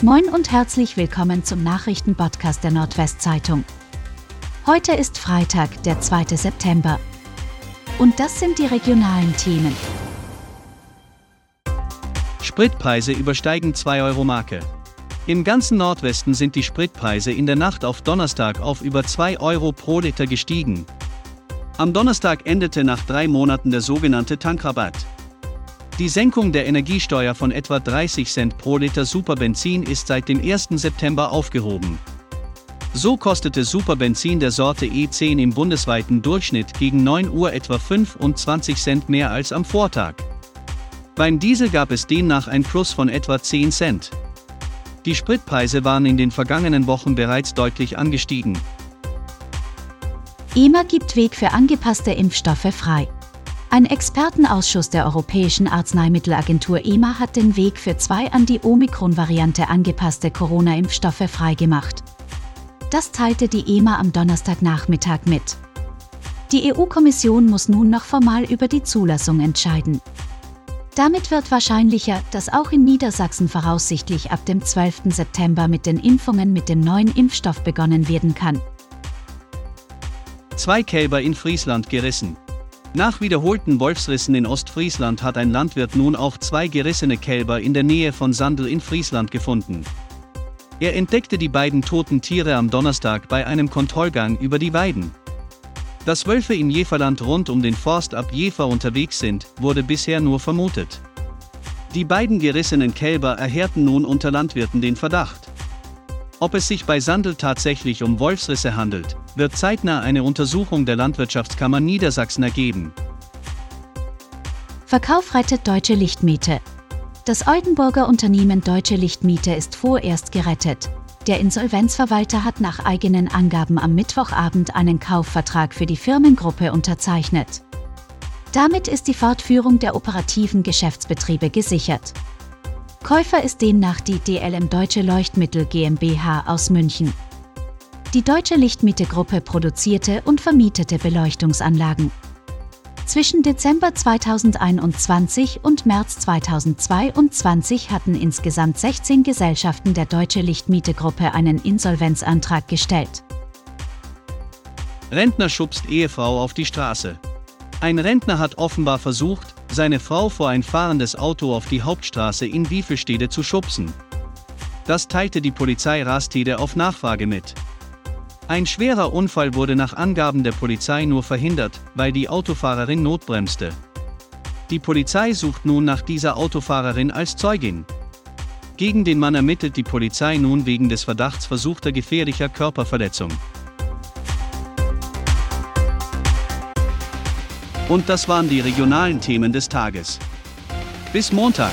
Moin und herzlich willkommen zum Nachrichtenpodcast der Nordwestzeitung. Heute ist Freitag, der 2. September. Und das sind die regionalen Themen. Spritpreise übersteigen 2-Euro-Marke. Im ganzen Nordwesten sind die Spritpreise in der Nacht auf Donnerstag auf über 2 Euro pro Liter gestiegen. Am Donnerstag endete nach drei Monaten der sogenannte Tankrabatt. Die Senkung der Energiesteuer von etwa 30 Cent pro Liter Superbenzin ist seit dem 1. September aufgehoben. So kostete Superbenzin der Sorte E10 im bundesweiten Durchschnitt gegen 9 Uhr etwa 25 Cent mehr als am Vortag. Beim Diesel gab es demnach ein Plus von etwa 10 Cent. Die Spritpreise waren in den vergangenen Wochen bereits deutlich angestiegen. EMA gibt Weg für angepasste Impfstoffe frei. Ein Expertenausschuss der Europäischen Arzneimittelagentur EMA hat den Weg für zwei an die Omikron-Variante angepasste Corona-Impfstoffe freigemacht. Das teilte die EMA am Donnerstagnachmittag mit. Die EU-Kommission muss nun noch formal über die Zulassung entscheiden. Damit wird wahrscheinlicher, dass auch in Niedersachsen voraussichtlich ab dem 12. September mit den Impfungen mit dem neuen Impfstoff begonnen werden kann. Zwei Kälber in Friesland gerissen. Nach wiederholten Wolfsrissen in Ostfriesland hat ein Landwirt nun auch zwei gerissene Kälber in der Nähe von Sandel in Friesland gefunden. Er entdeckte die beiden toten Tiere am Donnerstag bei einem Kontrollgang über die Weiden. Dass Wölfe im Jeverland rund um den Forst ab Jever unterwegs sind, wurde bisher nur vermutet. Die beiden gerissenen Kälber erhärten nun unter Landwirten den Verdacht. Ob es sich bei Sandel tatsächlich um Wolfsrisse handelt, wird zeitnah eine Untersuchung der Landwirtschaftskammer Niedersachsen ergeben. Verkauf rettet Deutsche Lichtmiete. Das Oldenburger Unternehmen Deutsche Lichtmiete ist vorerst gerettet. Der Insolvenzverwalter hat nach eigenen Angaben am Mittwochabend einen Kaufvertrag für die Firmengruppe unterzeichnet. Damit ist die Fortführung der operativen Geschäftsbetriebe gesichert. Käufer ist demnach die DLM Deutsche Leuchtmittel GmbH aus München. Die Deutsche Lichtmiete-Gruppe produzierte und vermietete Beleuchtungsanlagen. Zwischen Dezember 2021 und März 2022 hatten insgesamt 16 Gesellschaften der Deutsche Lichtmiete-Gruppe einen Insolvenzantrag gestellt. Rentner schubst Ehefrau auf die Straße. Ein Rentner hat offenbar versucht, seine Frau vor ein fahrendes Auto auf die Hauptstraße in Wiefelstede zu schubsen. Das teilte die Polizei Rastede auf Nachfrage mit. Ein schwerer Unfall wurde nach Angaben der Polizei nur verhindert, weil die Autofahrerin notbremste. Die Polizei sucht nun nach dieser Autofahrerin als Zeugin. Gegen den Mann ermittelt die Polizei nun wegen des Verdachts versuchter gefährlicher Körperverletzung. Und das waren die regionalen Themen des Tages. Bis Montag.